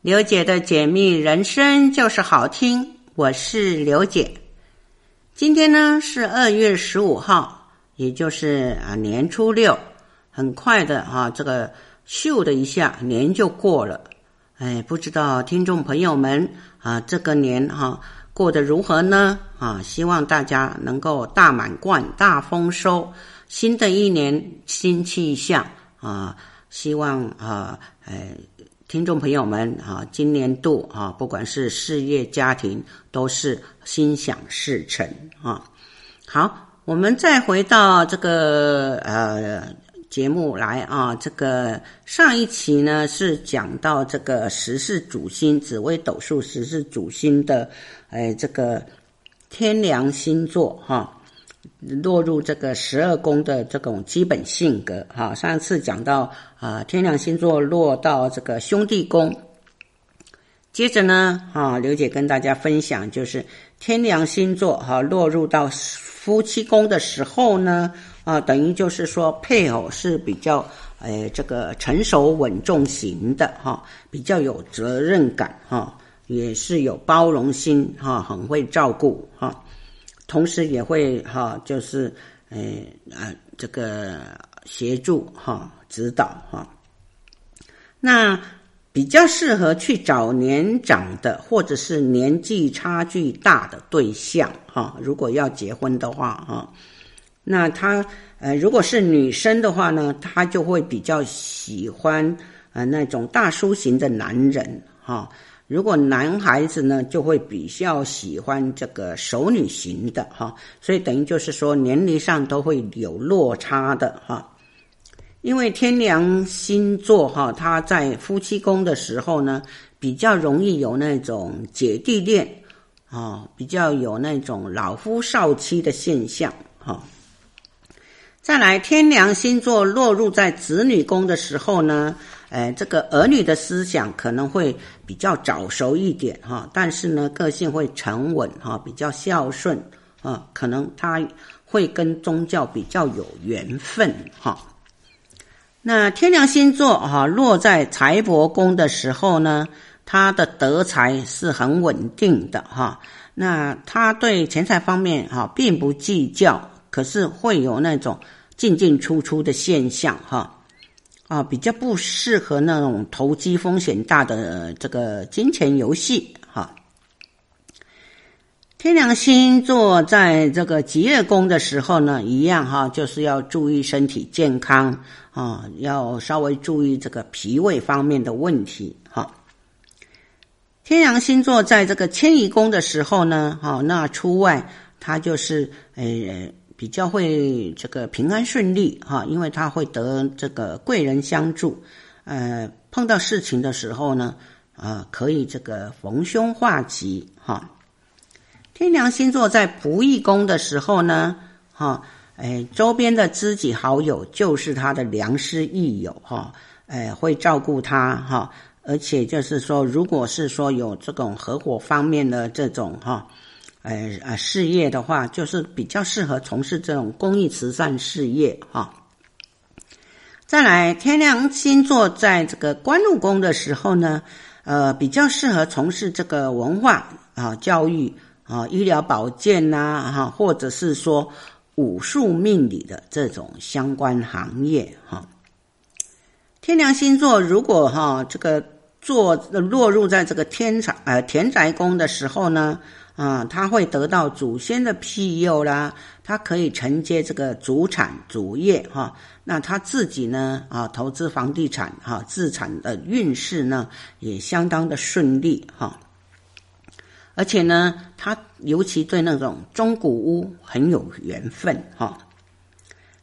刘姐的解密人生就是好听，我是刘姐。今天呢是二月十五号，也就是啊年初六，很快的啊，这个咻的一下年就过了。哎，不知道听众朋友们啊，这个年哈过得如何呢？啊，希望大家能够大满贯、大丰收。新的一年新气象啊，希望啊，哎，听众朋友们啊，今年度啊，不管是事业、家庭，都是心想事成啊。好，我们再回到这个呃。节目来啊，这个上一期呢是讲到这个十四主星紫微斗数十四主星的，哎，这个天梁星座哈，落入这个十二宫的这种基本性格哈。上次讲到啊，天梁星座落到这个兄弟宫，接着呢啊，刘姐跟大家分享就是天梁星座哈落入到夫妻宫的时候呢。啊，等于就是说，配偶是比较，诶，这个成熟稳重型的哈，比较有责任感哈，也是有包容心哈，很会照顾哈，同时也会哈，就是诶啊，这个协助哈，指导哈。那比较适合去找年长的或者是年纪差距大的对象哈，如果要结婚的话哈。那他呃，如果是女生的话呢，她就会比较喜欢呃那种大叔型的男人哈、如果男孩子呢，就会比较喜欢这个熟女型的哈、所以等于就是说年龄上都会有落差的哈、因为天梁星座哈，他在夫妻宫的时候呢，比较容易有那种姐弟恋啊、比较有那种老夫少妻的现象哈。再来，天梁星座落入在子女宫的时候呢，呃，这个儿女的思想可能会比较早熟一点哈，但是呢，个性会沉稳哈，比较孝顺啊，可能他会跟宗教比较有缘分哈。那天梁星座哈落在财帛宫的时候呢，他的德财是很稳定的哈，那他对钱财方面哈并不计较，可是会有那种。进进出出的现象，哈，啊，比较不适合那种投机风险大的这个金钱游戏，哈。天梁星座在这个吉月宫的时候呢，一样哈，就是要注意身体健康啊，要稍微注意这个脾胃方面的问题，哈。天梁星座在这个迁移宫的时候呢，哈，那出外它就是诶。比较会这个平安顺利哈，因为他会得这个贵人相助，呃，碰到事情的时候呢，啊，可以这个逢凶化吉哈。天梁星座在仆役宫的时候呢，哈，哎，周边的知己好友就是他的良师益友哈，哎，会照顾他哈，而且就是说，如果是说有这种合伙方面的这种哈。呃呃，事业的话，就是比较适合从事这种公益慈善事业哈。再来，天梁星座在这个官禄宫的时候呢，呃，比较适合从事这个文化啊、教育啊、医疗保健呐，哈，或者是说武术命理的这种相关行业哈。天梁星座如果哈这个做落入在这个天财呃田宅宫的时候呢。啊，他会得到祖先的庇佑啦，他可以承接这个祖产祖业哈。那他自己呢，啊，投资房地产哈，自产的运势呢也相当的顺利哈。而且呢，他尤其对那种中古屋很有缘分哈。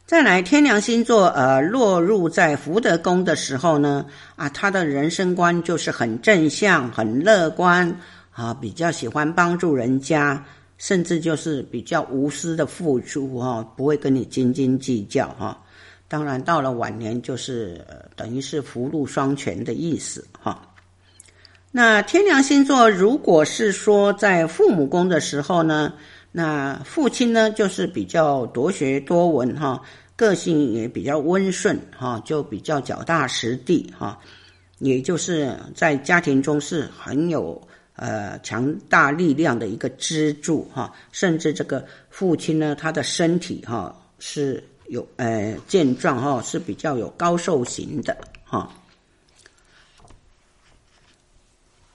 再来，天梁星座呃落入在福德宫的时候呢，啊，他的人生观就是很正向、很乐观。啊，比较喜欢帮助人家，甚至就是比较无私的付出哈，不会跟你斤斤计较哈。当然，到了晚年就是等于是福禄双全的意思哈。那天梁星座如果是说在父母宫的时候呢，那父亲呢就是比较多学多闻哈，个性也比较温顺哈，就比较脚踏实地哈。也就是在家庭中是很有呃强大力量的一个支柱哈，甚至这个父亲呢，他的身体哈是有呃健壮哈，是比较有高寿型的哈。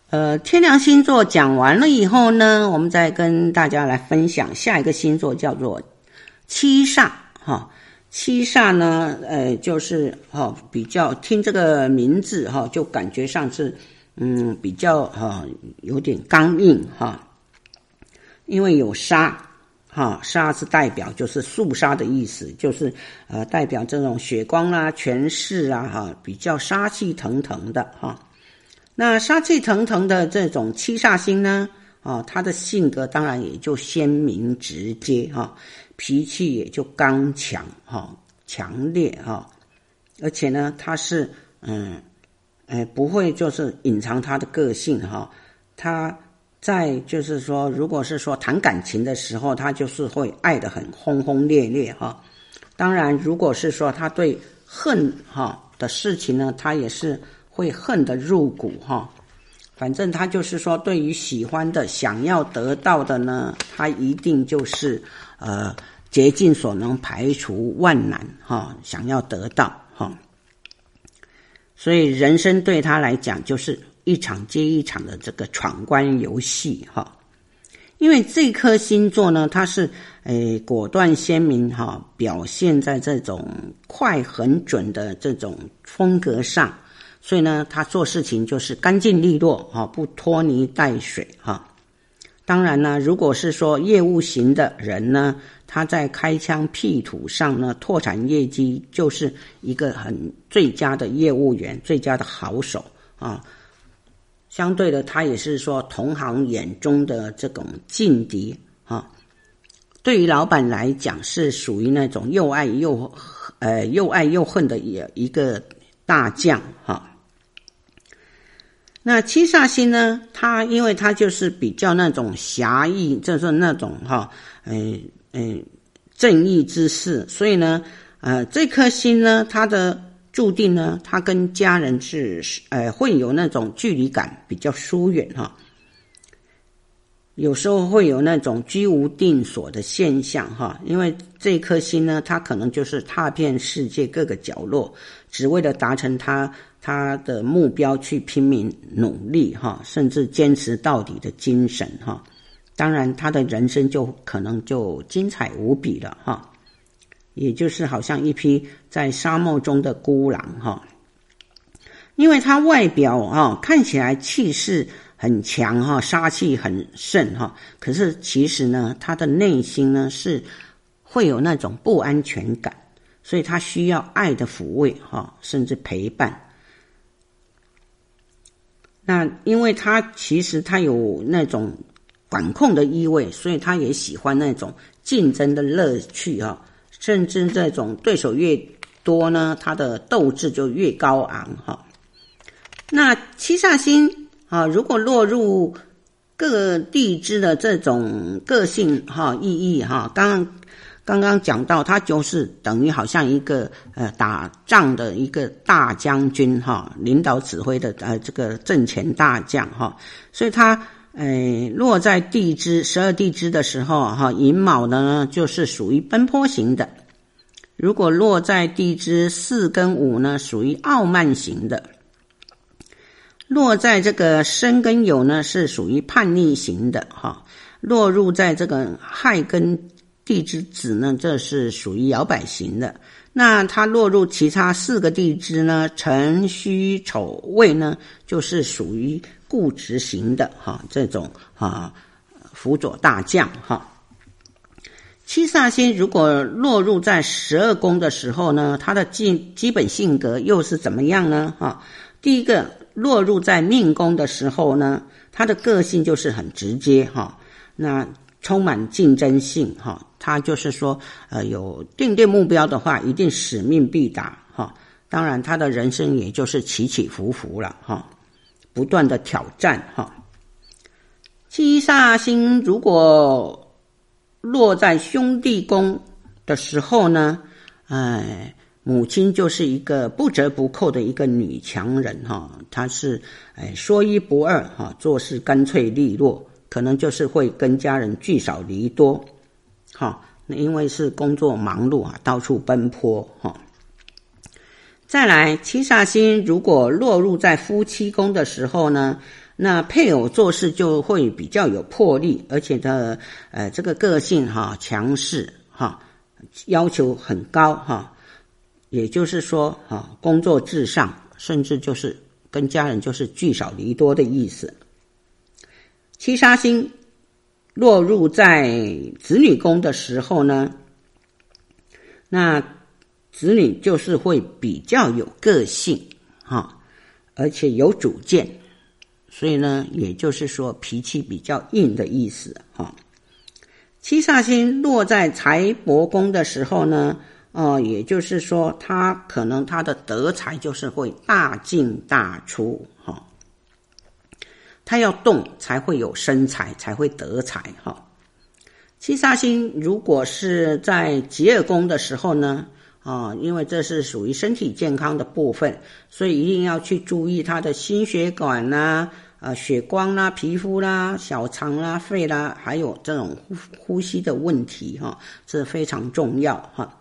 呃，天梁星座讲完了以后呢，我们再跟大家来分享下一个星座，叫做七煞哈。七煞呢，呃，就是哈，比较听这个名字哈，就感觉上是嗯比较哈有点刚硬哈，因为有杀哈，杀是代表就是肃杀的意思，就是呃代表这种血光啊、权势啊哈，比较杀气腾腾的哈。那杀气腾腾的这种七煞星呢，啊，他的性格当然也就鲜明直接哈，脾气也就刚强哈，强烈哈，而且呢，他是嗯，哎，不会就是隐藏他的个性哈，他在就是说，如果是说谈感情的时候，他就是会爱得很轰轰烈烈哈。当然，如果是说他对恨哈的事情呢，他也是。会恨得入骨哈，反正他就是说，对于喜欢的、想要得到的呢，他一定就是呃竭尽所能，排除万难哈，想要得到。所以人生对他来讲，就是一场接一场的这个闯关游戏哈。因为这颗星座呢，它是诶果断鲜明哈，表现在这种快很准的这种风格上。所以呢，他做事情就是干净利落哈，不拖泥带水哈。当然呢，如果是说业务型的人呢，他在开疆辟土上呢，拓展业绩就是一个很最佳的业务员，最佳的好手啊。相对的，他也是说同行眼中的这种劲敌啊。对于老板来讲，是属于那种又爱又呃又爱又恨的一一个大将哈。那七煞星呢？它因为它就是比较那种侠义，就是那种哈，嗯、嗯、正义之士，所以呢，呃，这颗星呢，它的注定呢，它跟家人是呃会有那种距离感，比较疏远哈。有时候会有那种居无定所的现象哈，因为这颗星呢，它可能就是踏遍世界各个角落，只为了达成它。他的目标去拼命努力哈，甚至坚持到底的精神哈，当然他的人生就可能就精彩无比了哈，也就是好像一匹在沙漠中的孤狼哈，因为他外表啊看起来气势很强哈，杀气很盛哈，可是其实呢，他的内心呢是会有那种不安全感，所以他需要爱的抚慰哈，甚至陪伴。那因为他其实他有那种管控的意味，所以他也喜欢那种竞争的乐趣啊，甚至这种对手越多呢，他的斗志就越高昂哈。那七煞星啊，如果落入各地支的这种个性哈意义哈，刚刚。刚刚讲到，他就是等于好像一个呃打仗的一个大将军哈，领导指挥的呃这个阵前大将哈，所以他呃落在地支十二地支的时候哈，寅卯呢就是属于奔波型的；如果落在地支四跟午呢，属于傲慢型的；落在这个申跟酉呢，是属于叛逆型的哈；落入在这个亥跟。地支子呢，这是属于摇摆型的。那它落入其他四个地支呢，辰戌丑未呢，就是属于固执型的哈，这种啊辅佐大将哈。七煞星如果落入在十二宫的时候呢，它的基基本性格又是怎么样呢？哈，第一个落入在命宫的时候呢，它的个性就是很直接哈，那充满竞争性哈。他就是说，呃，有定定目标的话，一定使命必达哈。当然，他的人生也就是起起伏伏了哈，不断的挑战哈。七煞星如果落在兄弟宫的时候呢，哎，母亲就是一个不折不扣的一个女强人哈，她是哎说一不二哈，做事干脆利落，可能就是会跟家人聚少离多，哈，那因为是工作忙碌啊，到处奔波哈。再来，七煞星如果落入在夫妻宫的时候呢，那配偶做事就会比较有魄力，而且的呃这个个性哈强势哈，要求很高哈，也就是说哈工作至上，甚至就是跟家人就是聚少离多的意思。七杀星落入在子女宫的时候呢，那。子女就是会比较有个性，哈，而且有主见，所以呢，也就是说脾气比较硬的意思，哈。七煞星落在财帛宫的时候呢，哦，也就是说他可能他的德才就是会大进大出，哈。他要动才会有生财，才会得财，哈。七煞星如果是在疾厄宫的时候呢，啊，因为这是属于身体健康的部分，所以一定要去注意他的心血管啦、啊、血光啦、皮肤啦、小肠啦、肺啦，还有这种呼呼吸的问题，哈，这非常重要，哈。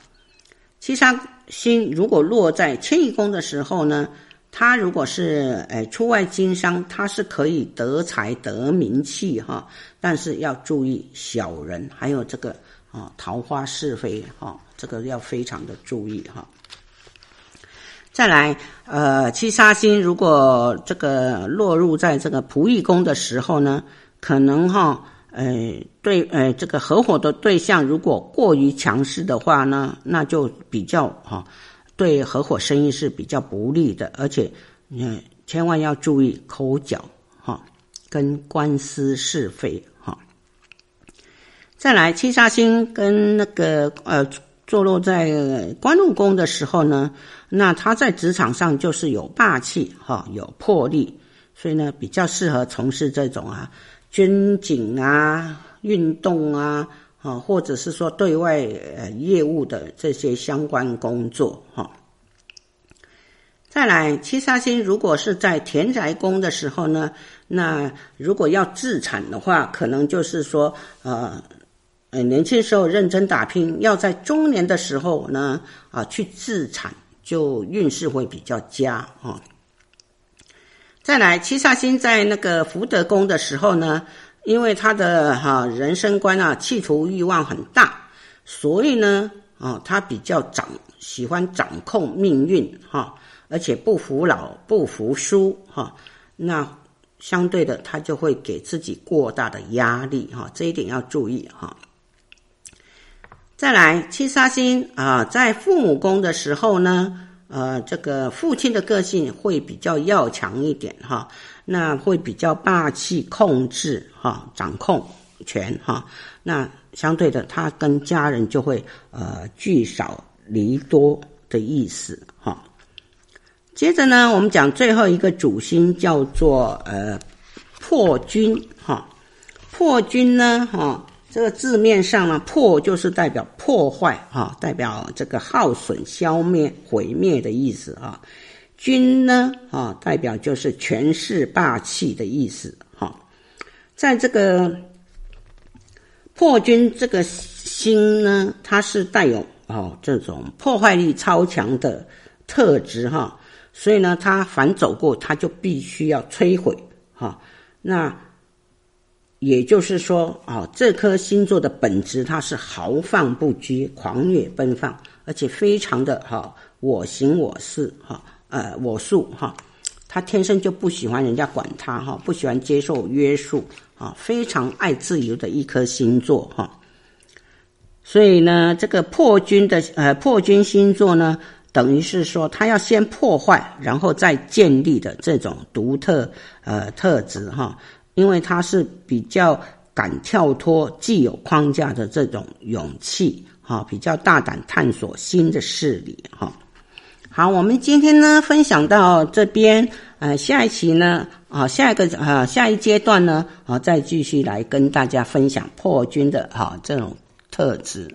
七杀星如果落在迁移宫的时候呢，他如果是诶出外经商，他是可以得财得名气，哈，但是要注意小人，还有这个。啊，桃花是非哈，这个要非常的注意哈。再来，呃，七杀星如果这个落入在这个仆役宫的时候呢，可能哈，呃，对，呃，这个合伙的对象如果过于强势的话呢，那就比较哈，对合伙生意是比较不利的，而且，嗯，千万要注意口角哈，跟官司是非哈。再来，七杀星跟那个呃坐落在官禄宫的时候呢，那他在职场上就是有霸气哈，有魄力，所以呢比较适合从事这种啊军警啊、运动啊啊，或者是说对外呃业务的这些相关工作哈。再来，七杀星如果是在田宅宫的时候呢，那如果要置产的话，可能就是说呃。呃，年轻时候认真打拼，要在中年的时候呢，啊，去置产，就运势会比较佳啊。再来，七煞星在那个福德宫的时候呢，因为他的哈人生观啊，企图欲望很大，所以呢，啊，他比较掌喜欢掌控命运哈，而且不服老不服输哈，那相对的，他就会给自己过大的压力哈，这一点要注意哈。再来，七杀星啊，在父母宫的时候呢，呃，这个父亲的个性会比较要强一点哈，那会比较霸气控制哈，掌控权哈，那相对的，他跟家人就会呃聚少离多的意思哈。接着呢，我们讲最后一个主星叫做呃破军哈，破军呢哈。这个字面上呢，破就是代表破坏啊，代表这个耗损、消灭、毁灭的意思啊。军呢啊，代表就是权势、霸气的意思哈。在这个破军这个星呢，它是带有哦这种破坏力超强的特质哈，所以呢，它凡走过，它就必须要摧毁哈。那。也就是说，啊，这颗星座的本质，它是豪放不羁、狂野奔放，而且非常的哈我行我素，哈呃我素哈，他天生就不喜欢人家管他哈，不喜欢接受约束啊，非常爱自由的一颗星座哈。所以呢，这个破军的呃破军星座呢，等于是说他要先破坏，然后再建立的这种独特呃特质哈。因为他是比较敢跳脱既有框架的这种勇气，哈，比较大胆探索新的事理，哈。好，我们今天呢分享到这边，呃，下一期呢，啊，下一个啊，下一阶段呢，啊，再继续来跟大家分享破军的哈这种特质。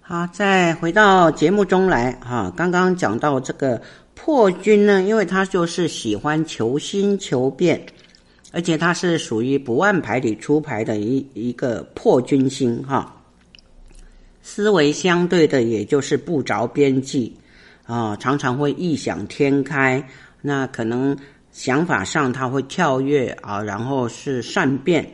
好，再回到节目中来哈，刚刚讲到这个破军呢，因为他就是喜欢求新求变，而且他是属于不按牌理出牌的一一个破军星哈。思维相对的，也就是不着边际啊，常常会异想天开。那可能想法上他会跳跃啊，然后是善变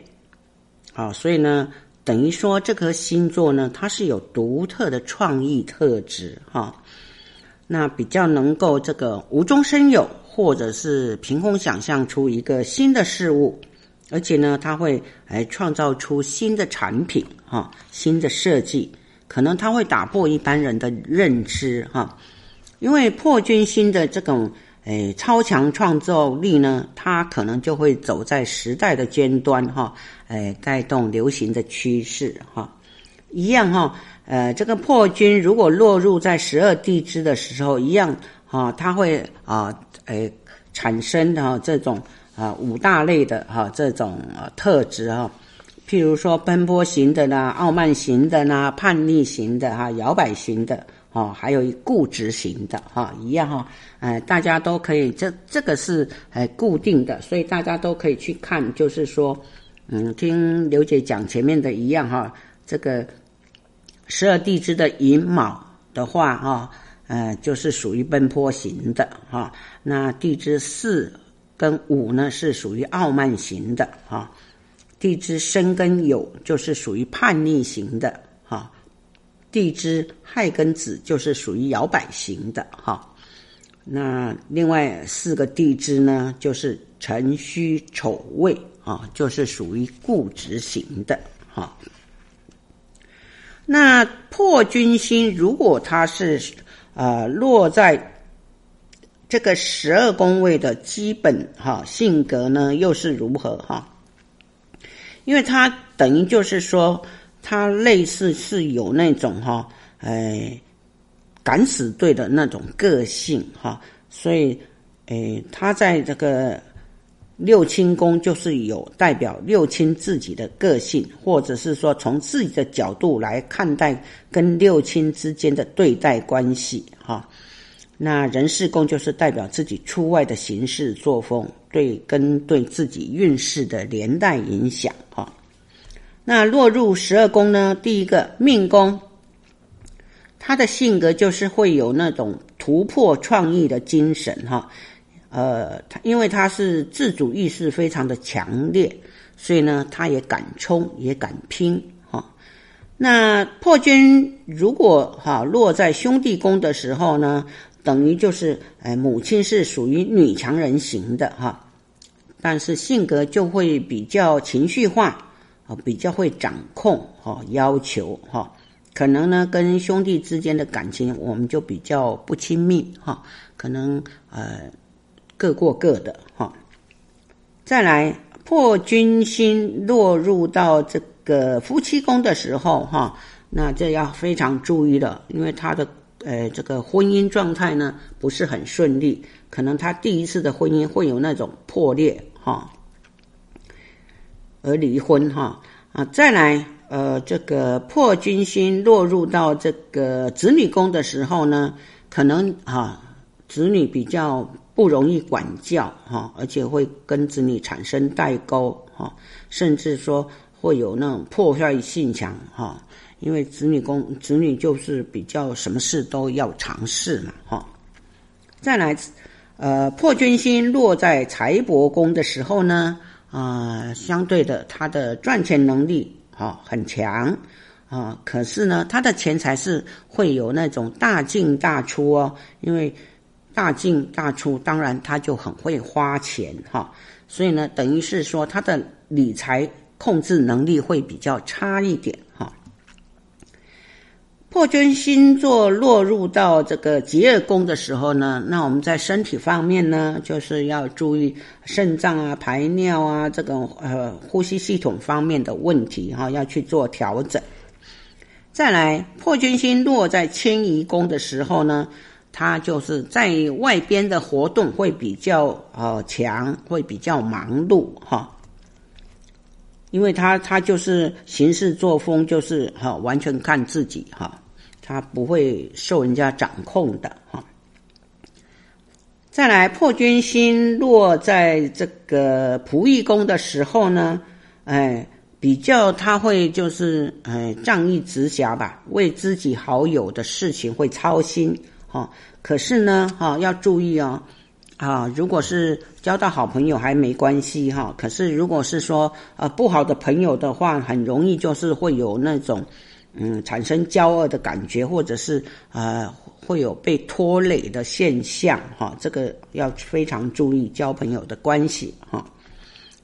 啊，所以呢，等于说这颗星座呢，它是有独特的创意特质哈。那比较能够这个无中生有，或者是凭空想象出一个新的事物，而且呢，他会来创造出新的产品哈，新的设计。可能他会打破一般人的认知哈，因为破军星的这种诶超强创造力呢，它可能就会走在时代的尖端哈，诶带动流行的趋势哈，一样哈，呃这个破军如果落入在十二地支的时候，一样哈，它会啊诶产生的这种啊五大类的哈这种特质哈。譬如说奔波型的啦，傲慢型的啦，叛逆型的哈，摇摆型的哦，还有固执型的哈，一样哈，哎，大家都可以，这这个是哎固定的，所以大家都可以去看，就是说，嗯，听刘姐讲前面的一样哈，这个十二地支的寅卯的话哈，呃，就是属于奔波型的哈，那地支四跟午呢是属于傲慢型的哈。地支申跟酉就是属于叛逆型的，地支亥跟子就是属于摇摆型的哈。那另外四个地支呢，就是辰戌丑未啊，就是属于固执型的哈。那破军星如果它是呃落在这个十二宫位的基本哈性格呢，又是如何哈？因为他等于就是说，他类似是有那种哈，哎，敢死队的那种个性哈，所以，哎，他在这个六亲宫就是有代表六亲自己的个性，或者是说从自己的角度来看待跟六亲之间的对待关系哈。那人事宫就是代表自己出外的行事作风。对，跟对自己运势的连带影响哈。那落入十二宫呢？第一个命宫，他的性格就是会有那种突破创意的精神哈。呃，他因为他是自主意识非常的强烈，所以呢，他也敢冲，也敢拼哈。那破军如果哈落在兄弟宫的时候呢？等于就是，哎，母亲是属于女强人型的哈，但是性格就会比较情绪化，啊，比较会掌控哈，要求哈，可能呢跟兄弟之间的感情我们就比较不亲密哈，可能呃各过各的哈。再来破军星落入到这个夫妻宫的时候哈，那这要非常注意了，因为他的。呃，这个婚姻状态呢不是很顺利，可能他第一次的婚姻会有那种破裂哈，而离婚哈啊，再来呃，这个破军星落入到这个子女宫的时候呢，可能哈子女比较不容易管教哈，而且会跟子女产生代沟哈，甚至说会有那种破坏性强哈。因为子女宫，子女就是比较什么事都要尝试嘛，哈。再来，呃，破军星落在财帛宫的时候呢，啊，相对的，他的赚钱能力哈很强啊，可是呢，他的钱财是会有那种大进大出哦，因为大进大出，当然他就很会花钱哈，所以呢，等于是说他的理财控制能力会比较差一点。破军星座落入到这个疾厄宫的时候呢，那我们在身体方面呢，就是要注意肾脏啊、排尿啊这种呃呼吸系统方面的问题哈，要去做调整。再来，破军星落在迁移宫的时候呢，它就是在外边的活动会比较呃强，会比较忙碌哈，因为他他就是行事作风就是哈完全看自己哈。他不会受人家掌控的哈。再来，破军星落在这个仆役宫的时候呢，哎，比较他会就是哎仗义直侠吧，为自己好友的事情会操心哈。可是呢，哈要注意哦，啊，如果是交到好朋友还没关系哈，可是如果是说呃不好的朋友的话，很容易就是会有那种嗯产生骄傲的感觉，或者是呃。会有被拖累的现象，哈，这个要非常注意交朋友的关系，哈。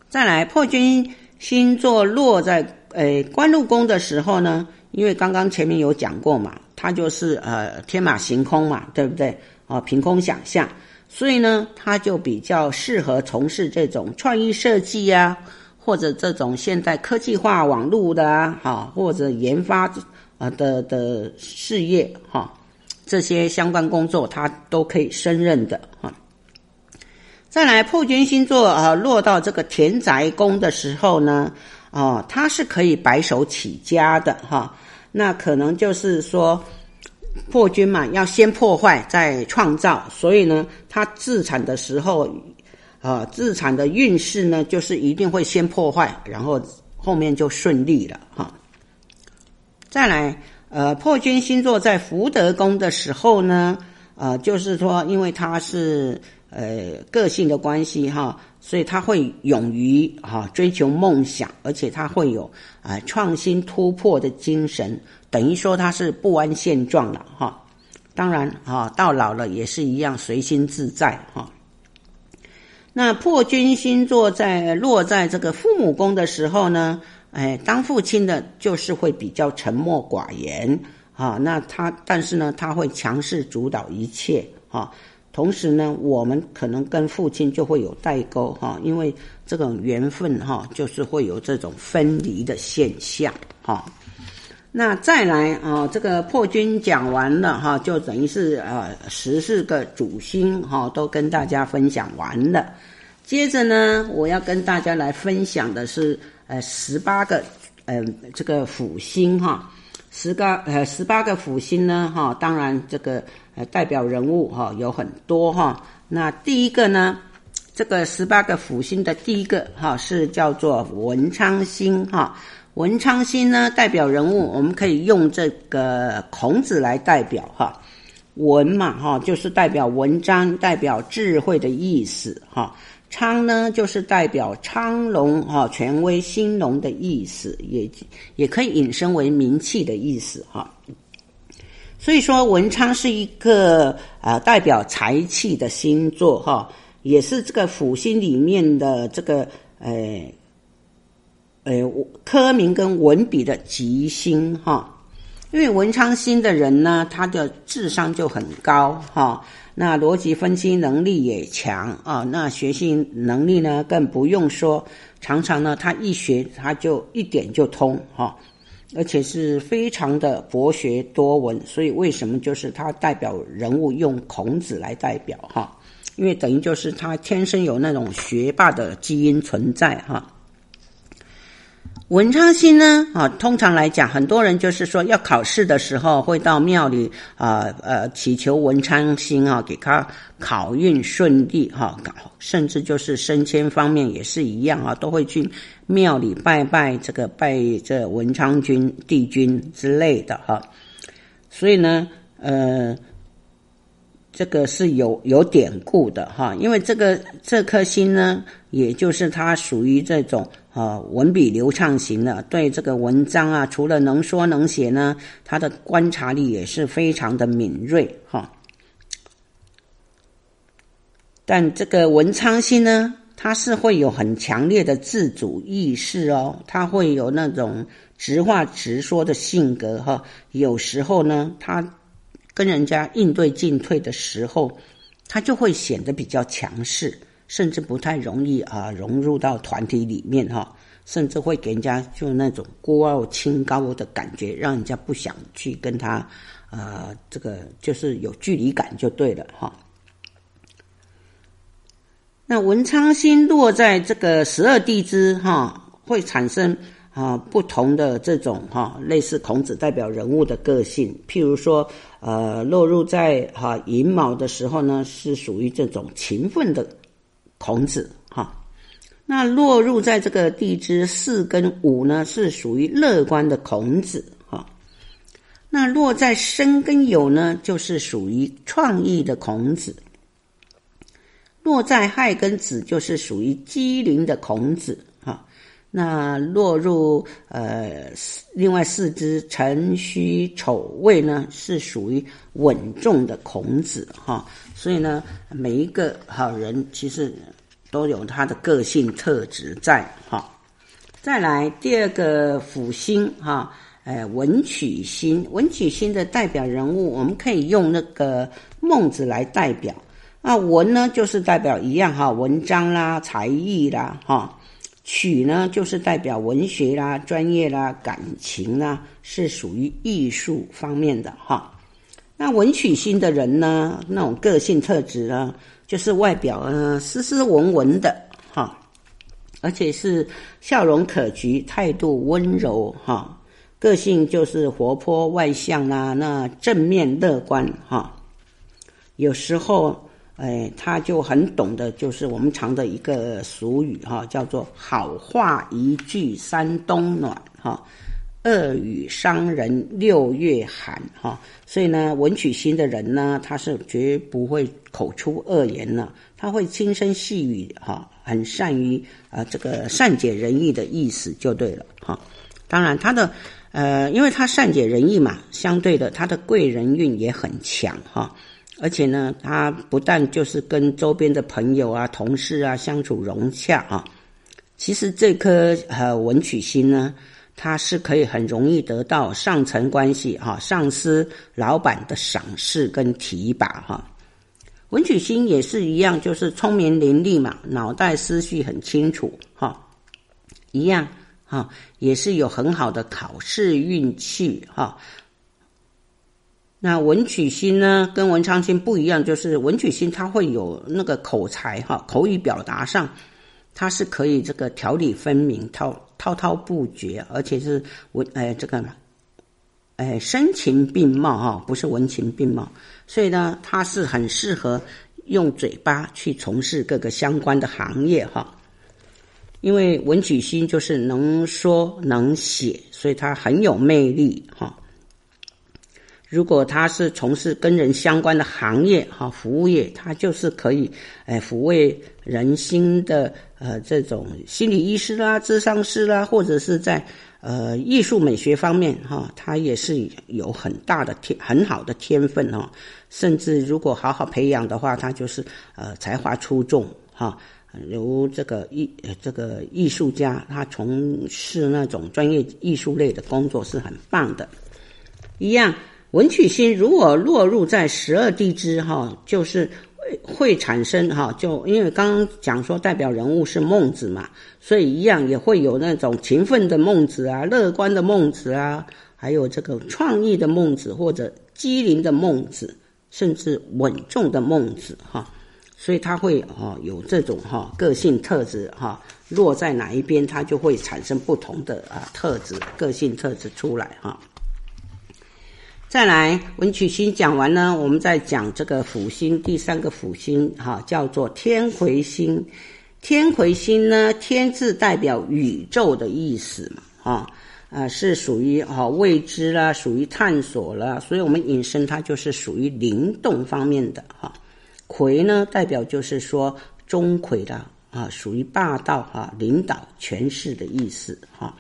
再来，破军星座落在诶官禄宫的时候呢，因为刚刚前面有讲过嘛，它就是呃天马行空嘛，对不对？啊，凭空想象，所以呢，它就比较适合从事这种创意设计啊，或者这种现代科技化网络的啊，哈，或者研发啊的的事业，哈。这些相关工作，他都可以胜任的哈。再来，破军星座啊，落到这个田宅宫的时候呢，哦，他是可以白手起家的哈。那可能就是说，破军嘛，要先破坏再创造，所以呢，他自产的时候，啊，自产的运势呢，就是一定会先破坏，然后后面就顺利了哈。再来。呃，破军星座在福德宫的时候呢，呃，就是说，因为他是呃个性的关系哈，所以他会勇于哈追求梦想，而且他会有啊、创新突破的精神，等于说他是不安现状了哈。当然啊，到老了也是一样随心自在哈。那破军星座在落在这个父母宫的时候呢，哎，当父亲的就是会比较沉默寡言啊。那他，但是呢，他会强势主导一切啊。同时呢，我们可能跟父亲就会有代沟哈，因为这种缘分哈，就是会有这种分离的现象哈。那再来啊，这个破军讲完了哈，就等于是呃十四个主星哈都跟大家分享完了。接着呢，我要跟大家来分享的是。呃，十八个，嗯、呃，这个辅星哈，十个呃，十八个辅星呢哈，当然这个呃代表人物哈有很多哈。那第一个呢，这个十八个辅星的第一个哈是叫做文昌星哈。文昌星呢代表人物，我们可以用这个孔子来代表哈。文嘛哈，就是代表文章，代表智慧的意思哈。昌呢，就是代表昌隆哈，权威兴隆的意思，也也可以引申为名气的意思哈。所以说，文昌是一个呃代表财气的星座哈，也是这个辅星里面的这个呃呃科名跟文笔的吉星哈。因为文昌星的人呢，他的智商就很高哈。那逻辑分析能力也强啊，那学习能力呢更不用说，常常呢他一学他就一点就通哈，而且是非常的博学多闻，所以为什么就是他代表人物用孔子来代表哈？因为等于就是他天生有那种学霸的基因存在哈。文昌星呢，啊，通常来讲，很多人就是说要考试的时候，会到庙里啊，呃，祈求文昌星啊，给他考运顺利哈，搞甚至就是升迁方面也是一样啊，都会去庙里拜拜这个拜这文昌君、帝君之类的哈。所以呢，呃，这个是有有典故的哈，因为这个这颗星呢，也就是它属于这种。啊，文笔流畅型的，对这个文章啊，除了能说能写呢，他的观察力也是非常的敏锐哈。但这个文昌星呢，他是会有很强烈的自主意识哦，他会有那种直话直说的性格哈。有时候呢，他跟人家应对进退的时候，他就会显得比较强势。甚至不太容易啊融入到团体里面哈，甚至会给人家就那种孤傲清高的感觉，让人家不想去跟他，呃，这个就是有距离感就对了哈。那文昌星落在这个十二地支哈，会产生啊不同的这种哈类似孔子代表人物的个性，譬如说呃落入在哈寅卯的时候呢，是属于这种勤奋的孔子哈。那落入在这个地支巳跟午呢，是属于乐观的孔子哈。那落在申跟酉呢，就是属于创意的孔子。落在亥跟子，就是属于机灵的孔子。那落入呃另外四支辰戌丑未呢，是属于稳重的孔子哈。所以呢，每一个好人其实。都有他的个性特质在哈。再来第二个辅星哈，哎，文曲星，文曲星的代表人物，我们可以用那个孟子来代表。那文呢，就是代表一样哈，文章啦、才艺啦哈。曲呢，就是代表文学啦、专业啦、感情啦，是属于艺术方面的哈。那文曲星的人呢，那种个性特质呢？就是外表呃斯斯文文的哈，而且是笑容可掬，态度温柔哈，个性就是活泼外向啦，那正面乐观哈。有时候哎，他就很懂得，就是我们常的一个俗语哈，叫做好话一句三冬暖哈。恶语伤人六月寒，哈，所以呢，文曲星的人呢，他是绝不会口出恶言了，他会轻声细语，哈，很善于啊这个善解人意的意思就对了，哈。当然，他的呃，因为他善解人意嘛，相对的，他的贵人运也很强，哈，而且呢，他不但就是跟周边的朋友啊、同事啊相处融洽啊，其实这颗呃文曲星呢。它是可以很容易得到上层关系哈，上司、老板的赏识跟提拔哈。文曲星也是一样，就是聪明伶俐嘛，脑袋思绪很清楚哈，一样哈，也是有很好的考试运气哈。那文曲星呢，跟文昌星不一样，就是文曲星它会有那个口才哈，口语表达上。它是可以这个条理分明、滔滔滔不绝，而且是文哎这个，哎声情并茂哈，不是文情并茂，所以呢，它是很适合用嘴巴去从事各个相关的行业哈。因为文曲星就是能说能写，所以它很有魅力哈。如果他是从事跟人相关的行业哈，服务业，他就是可以哎抚慰人心的呃这种心理医师啦、智商师啦，或者是在呃艺术美学方面哈，他也是有很大的天很好的天分哈，甚至如果好好培养的话，他就是呃才华出众哈，如这个艺这个艺术家，他从事那种专业艺术类的工作是很棒的，一样。文曲星如果落入在十二地支哈，就是会会产生哈，就因为刚刚讲说代表人物是孟子嘛，所以一样也会有那种勤奋的孟子啊，乐观的孟子啊，还有这个创意的孟子或者机灵的孟子，甚至稳重的孟子哈，所以他会哈有这种哈个性特质哈，落在哪一边，他就会产生不同的啊特质个性特质出来哈。再来，文曲星讲完呢，我们再讲这个辅星，第三个辅星哈，叫做天魁星。天魁星呢，天字代表宇宙的意思嘛，哈，啊是属于哈未知啦，属于探索啦，所以我们引申它就是属于灵动方面的哈。魁呢，代表就是说钟馗的啊，属于霸道哈，领导权势的意思哈。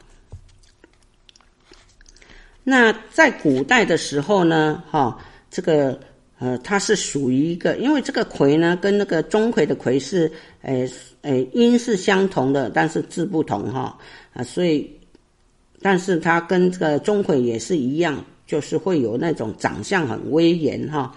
那在古代的时候呢，哈，这个呃，它是属于一个，因为这个魁呢，跟那个钟馗的馗是，诶诶，音是相同的，但是字不同哈，啊，所以，但是它跟这个钟馗也是一样，就是会有那种长相很威严哈，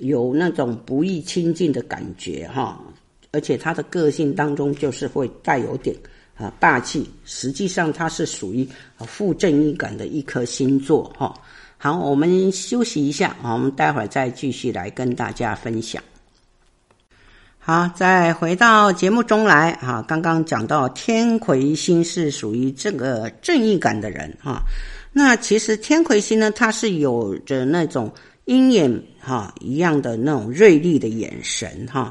有那种不易亲近的感觉哈，而且他的个性当中就是会带有点。啊，霸气！实际上它是属于啊负正义感的一颗星座哈。好，我们休息一下，我们待会儿再继续来跟大家分享。好，再回到节目中来啊，刚刚讲到天魁星是属于这个正义感的人啊，那其实天魁星呢，它是有着那种鹰眼哈一样的那种锐利的眼神哈，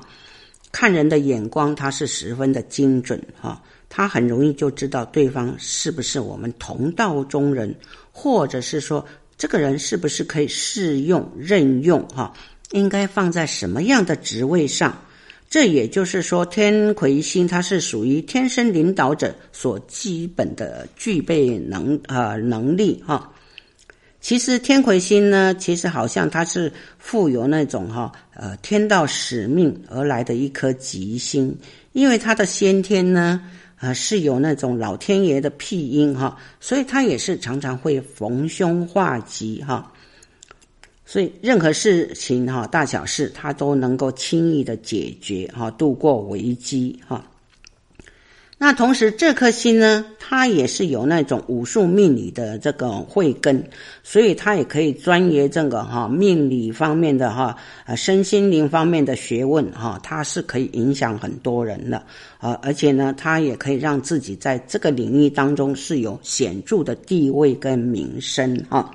看人的眼光它是十分的精准哈，他很容易就知道对方是不是我们同道中人，或者是说这个人是不是可以适用任用哈，应该放在什么样的职位上。这也就是说，天魁星它是属于天生领导者所基本的具备能、呃、能力哈。其实天魁星呢，其实好像它是富有那种哈呃天道使命而来的一颗吉星，因为它的先天呢啊、是有那种老天爷的庇荫哈，所以他也是常常会逢凶化吉哈。所以任何事情哈，大小事他都能够轻易的解决哈，度过危机哈。那同时这颗星呢，它也是有那种武术命理的这个慧根，所以它也可以专研这个哈命理方面的哈啊身心灵方面的学问哈，它是可以影响很多人的啊，而且呢，它也可以让自己在这个领域当中是有显著的地位跟名声哈，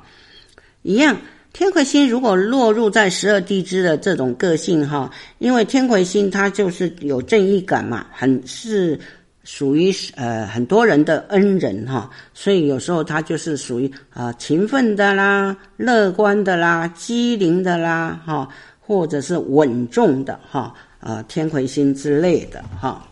一样。天魁星如果落入在十二地支的这种个性哈，因为天魁星它就是有正义感嘛，很是属于呃很多人的恩人哈，所以有时候他就是属于啊勤奋的啦、乐观的啦、机灵的啦哈，或者是稳重的哈啊天魁星之类的哈。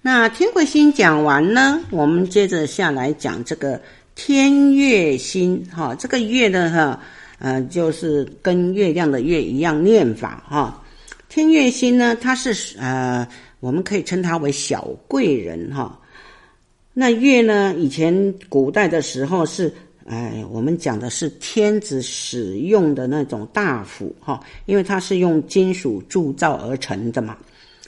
那天魁星讲完呢，我们接着下来讲这个。天月星，哈，这个月的，哈，呃，就是跟月亮的月一样念法，哈。天月星呢，它是呃，我们可以称它为小贵人，哈。那月呢，以前古代的时候是，哎，我们讲的是天子使用的那种大斧，哈，因为它是用金属铸造而成的嘛，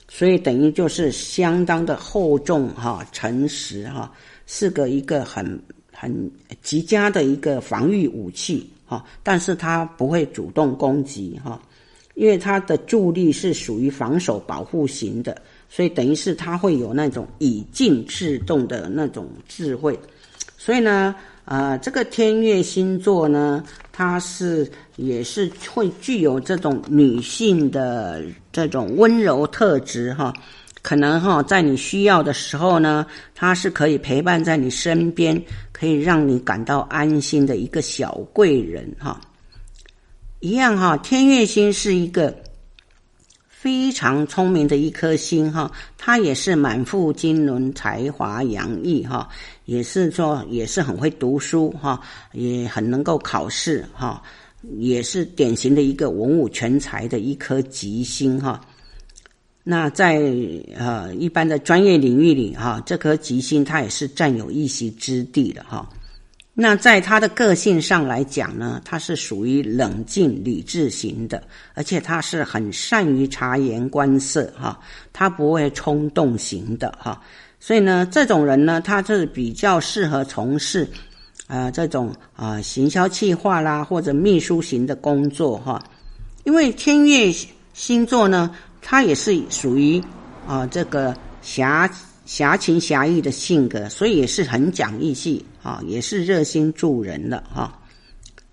所以等于就是相当的厚重，哈，诚实，哈，是个一个很。很极佳的一个防御武器哈，但是它不会主动攻击哈，因为它的助力是属于防守保护型的，所以等于是它会有那种以静制动的那种智慧，所以呢，呃，这个天月星座呢，它是也是会具有这种女性的这种温柔特质哈。可能哈，在你需要的时候呢，他是可以陪伴在你身边，可以让你感到安心的一个小贵人哈。一样哈，天月星是一个非常聪明的一颗星哈，他也是满腹经纶、才华洋溢哈，也是说也是很会读书哈，也很能够考试哈，也是典型的一个文武全才的一颗吉星哈。那在呃一般的专业领域里哈，这颗吉星它也是占有一席之地的哈。那在他的个性上来讲呢，他是属于冷静理智型的，而且他是很善于察言观色哈，他不会冲动型的哈。所以呢，这种人呢，他是比较适合从事啊、这种啊、行销企划啦或者秘书型的工作哈，因为天月星座呢。他也是属于啊这个侠侠情侠义的性格，所以也是很讲义气啊，也是热心助人的哈。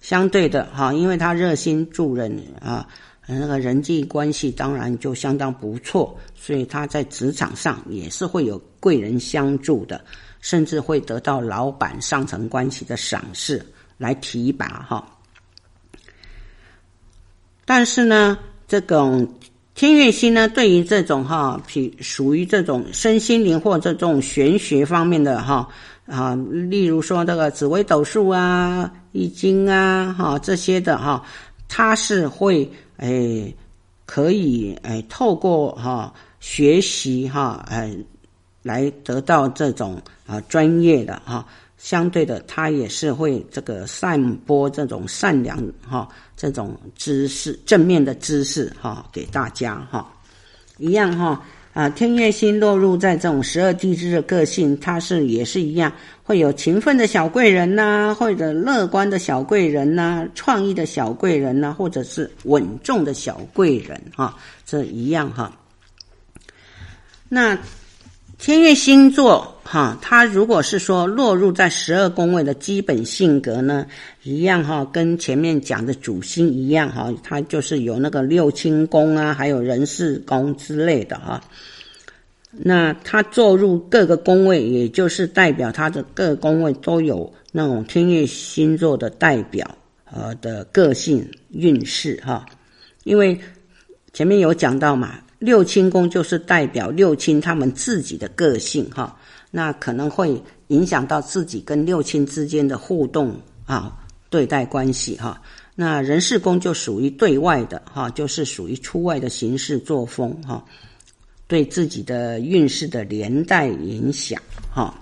相对的哈，因为他热心助人啊，那个人际关系当然就相当不错，所以他在职场上也是会有贵人相助的，甚至会得到老板上层关系的赏识来提拔哈。但是呢，这种。天月星呢，对于这种哈，属于这种身心灵或者这种玄学方面的哈啊，例如说这个紫微斗数啊、易经啊哈这些的哈，它是会诶可以诶透过哈学习哈诶来得到这种啊专业的哈。相对的，他也是会这个散播这种善良哈，这种知识正面的知识哈，给大家哈，一样哈啊，天月星落入在这种十二地支的个性，它是也是一样，会有勤奋的小贵人呐，或者乐观的小贵人呐，创意的小贵人呐，或者是稳重的小贵人哈，这一样哈。那天月星座哈，它如果是说落入在十二宫位的基本性格呢，一样哈，跟前面讲的主星一样哈，它就是有那个六亲宫啊，还有人事宫之类的哈。那它坐入各个宫位，也就是代表它的各宫位都有那种天月星座的代表呃的个性运势哈，因为前面有讲到嘛。六亲宫就是代表六亲他们自己的个性哈，那可能会影响到自己跟六亲之间的互动啊，对待关系哈。那人事宫就属于对外的哈，就是属于出外的行事作风哈，对自己的运势的连带影响哈。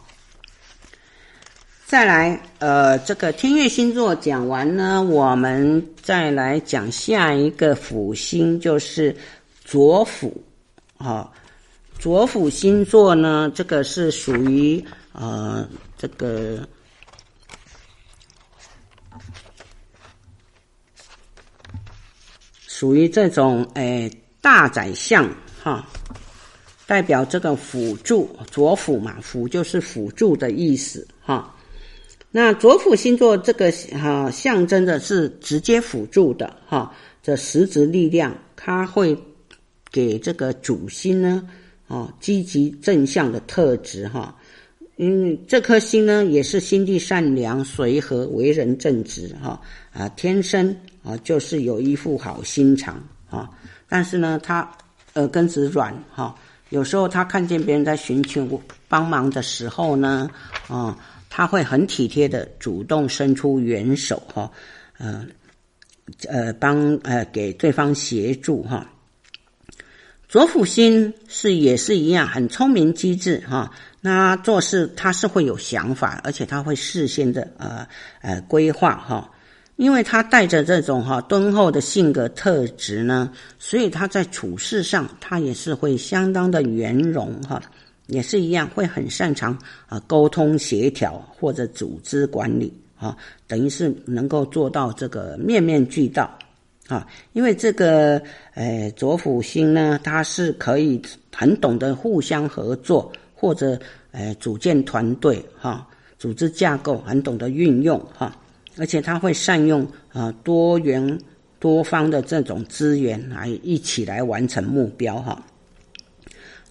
再来，呃，这个天月星座讲完呢，我们再来讲下一个辅星，就是。左辅，啊，左辅星座呢，这个是属于呃，这个属于这种诶大宰相哈，代表这个辅助左辅嘛，辅就是辅助的意思哈。那左辅星座这个哈，象征的是直接辅助的哈，这实质力量，它会。给这个主星呢，哦，积极正向的特质哈，嗯这颗星呢也是心地善良、随和、为人正直哈，啊，天生啊就是有一副好心肠啊，但是呢，他耳根子软哈，有时候他看见别人在寻求帮忙的时候呢，啊，他会很体贴的主动伸出援手哈，呃，呃，帮呃给对方协助哈。左辅星是也是一样，很聪明机智哈。那做事他是会有想法，而且他会事先的呃呃规划哈。因为他带着这种哈敦厚的性格特质呢，所以他在处事上他也是会相当的圆融哈，也是一样会很擅长啊沟通协调或者组织管理啊，等于是能够做到这个面面俱到。啊，因为这个，呃，左辅星呢，他是可以很懂得互相合作，或者，呃，组建团队，哈，组织架构很懂得运用，哈，而且他会善用啊多元多方的这种资源来一起来完成目标，哈。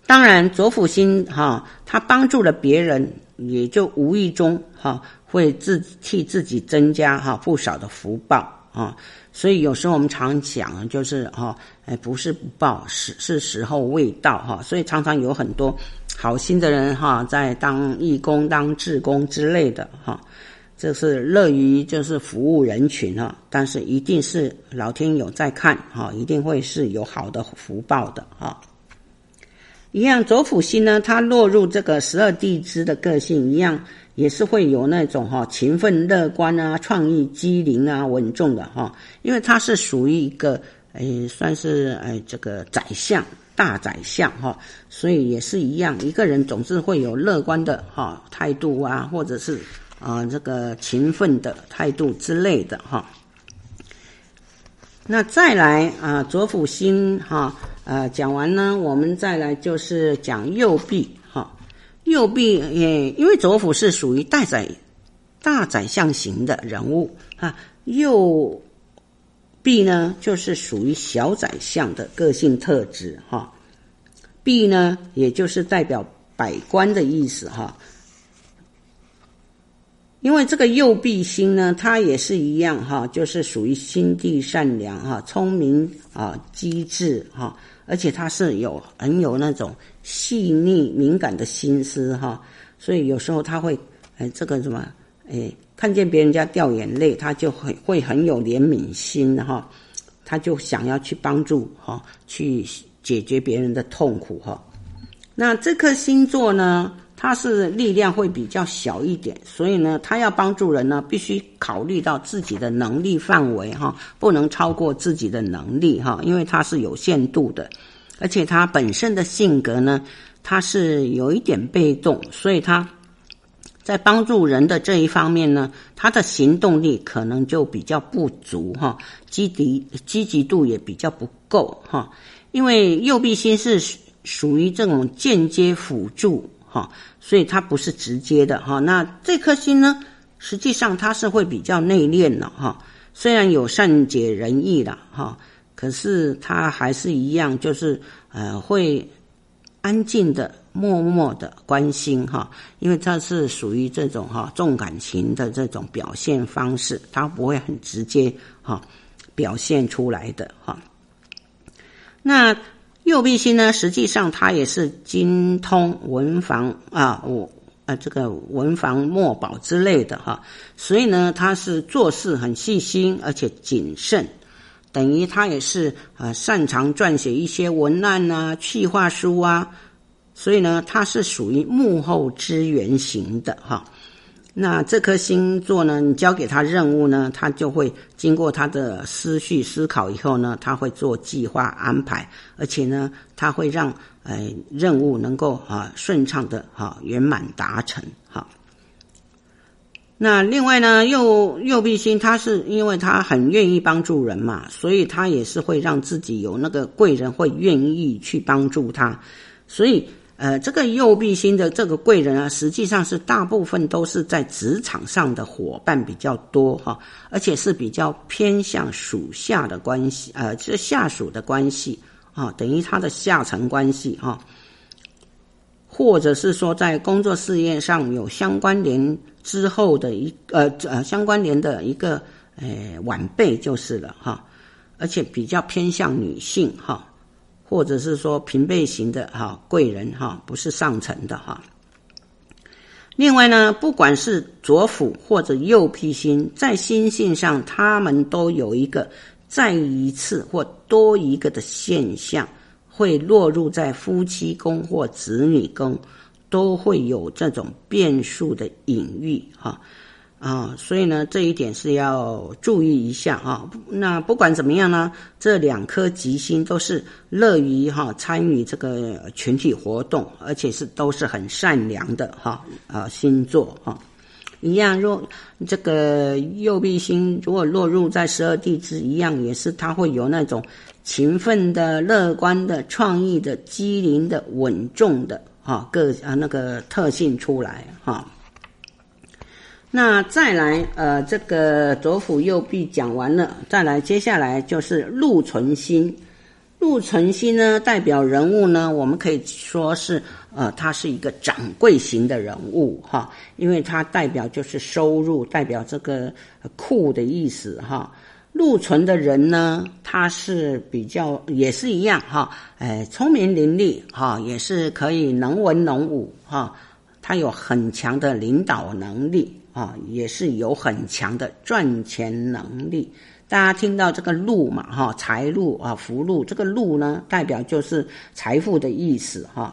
当然，左辅星哈，他帮助了别人，也就无意中哈会自替自己增加哈不少的福报。啊，所以有时候我们常讲，就是哈，哎，不是不报，是是时候未到哈。所以常常有很多好心的人哈，在当义工、当志工之类的哈，这是乐于就是服务人群哈。但是一定是老天有在看哈，一定会是有好的福报的哈。一样左辅星呢，它落入这个十二地支的个性一样。也是会有那种哈勤奋乐观啊、创意机灵啊、稳重的哈，因为他是属于一个诶，算是诶这个宰相大宰相哈，所以也是一样，一个人总是会有乐观的哈态度啊，或者是啊这个勤奋的态度之类的哈。那再来啊左辅星哈呃讲完呢，我们再来就是讲右弼。右弼也，因为左辅是属于大宰大宰相型的人物啊，右弼呢就是属于小宰相的个性特质哈。弼呢，也就是代表百官的意思哈。因为这个右弼星呢，它也是一样哈，就是属于心地善良哈，聪明啊，机智哈。而且他是有很有那种细腻敏感的心思哈，所以有时候他会，哎，这个什么，哎，看见别人家掉眼泪，他就很会很有怜悯心哈，他就想要去帮助哈，去解决别人的痛苦哈。那这颗星座呢，他是力量会比较小一点，所以呢，他要帮助人呢，必须考虑到自己的能力范围哈，不能超过自己的能力哈，因为它是有限度的，而且他本身的性格呢，他是有一点被动，所以他在帮助人的这一方面呢，他的行动力可能就比较不足哈，积极积极度也比较不够哈，因为右臂星是。属于这种间接辅助哈，所以它不是直接的哈。那这颗星呢，实际上它是会比较内敛的哈，虽然有善解人意的哈，可是它还是一样，就是呃会安静的、默默的关心哈，因为它是属于这种哈重感情的这种表现方式，它不会很直接哈表现出来的哈。那右弼星呢，实际上它也是精通文房啊，我呃这个文房墨宝之类的哈，所以呢，他是做事很细心而且谨慎，等于他也是呃擅长撰写一些文案啊、企划书啊，所以呢，他是属于幕后支援型的哈。那这颗星座呢，你交给他任务呢，他就会经过他的思绪思考以后呢，他会做计划安排，而且呢，他会让呃任务能够啊顺畅的哈圆满达成哈。那另外呢，右右臂星他是因为他很愿意帮助人嘛，所以他也是会让自己有那个贵人会愿意去帮助他，所以。呃，这个右臂星的这个贵人啊，实际上是大部分都是在职场上的伙伴比较多哈，而且是比较偏向属下的关系，呃，是下属的关系啊，等于他的下层关系哈，或者是说在工作事业上有相关联之后的一呃呃相关联的一个呃晚辈就是了哈，而且比较偏向女性哈。或者是说平辈型的哈贵人哈，不是上层的哈。另外呢，不管是左辅或者右弼星，在星性上，他们都有一个再一次或多一个的现象，会落入在夫妻宫或子女宫，都会有这种变数的隐喻哈。啊所以呢，这一点是要注意一下啊。那不管怎么样呢，这两颗吉星都是乐于哈参与这个群体活动，而且是都是很善良的哈啊星座哈。一样，若这个右弼星如果落入在十二地支，一样也是它会有那种勤奋的、乐观的、创意的、机灵的、稳重的哈个啊那个特性出来哈。那再来，呃，这个左辅右弼讲完了，再来，接下来就是禄存星。禄存星呢，代表人物呢，我们可以说是，呃，他是一个掌柜型的人物哈，因为他代表就是收入，代表这个库的意思哈。禄存的人呢，他是比较也是一样哈，哎，聪明伶俐哈，也是可以能文能武哈，他有很强的领导能力。啊，也是有很强的赚钱能力。大家听到这个禄嘛，哈，财禄啊，福禄，这个禄呢，代表就是财富的意思哈。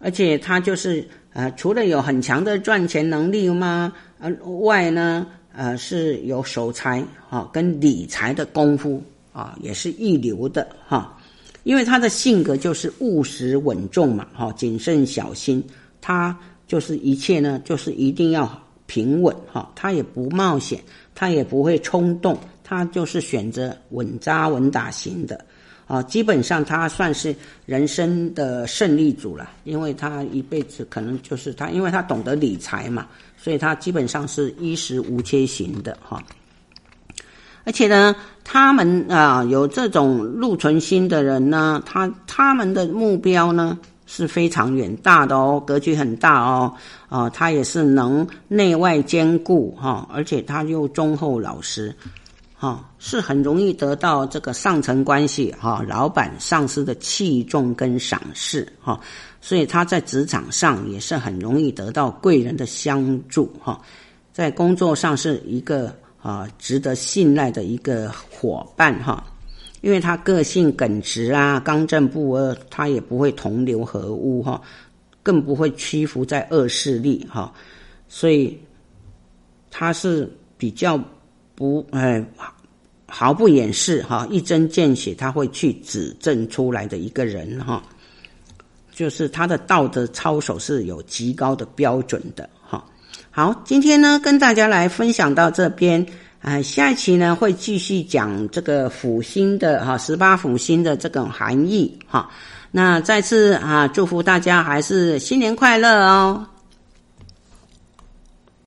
而且他就是呃，除了有很强的赚钱能力嘛，呃，外呢，呃，是有守财哈跟理财的功夫啊，也是一流的哈。因为他的性格就是务实稳重嘛，哈，谨慎小心，他就是一切呢，就是一定要。平稳哈，他也不冒险，他也不会冲动，他就是选择稳扎稳打型的，啊，基本上他算是人生的胜利组了，因为他一辈子可能就是他，因为他懂得理财嘛，所以他基本上是衣食无缺型的哈。而且呢，他们啊有这种禄存心的人呢，他他们的目标呢。是非常远大的哦，格局很大哦，啊、他也是能内外兼顾哈，而且他又忠厚老实，哈，是很容易得到这个上层关系哈，老板上司的器重跟赏识哈，所以他在职场上也是很容易得到贵人的相助哈，在工作上是一个啊值得信赖的一个伙伴哈。因为他个性耿直啊，刚正不阿，他也不会同流合污哈，更不会屈服在恶势力哈，所以他是比较不哎毫不掩饰哈，一针见血他会去指证出来的一个人哈，就是他的道德操守是有极高的标准的哈。好，今天呢跟大家来分享到这边。啊，下一期呢会继续讲这个辅星的哈十八辅星的这种含义哈。那再次啊祝福大家还是新年快乐哦。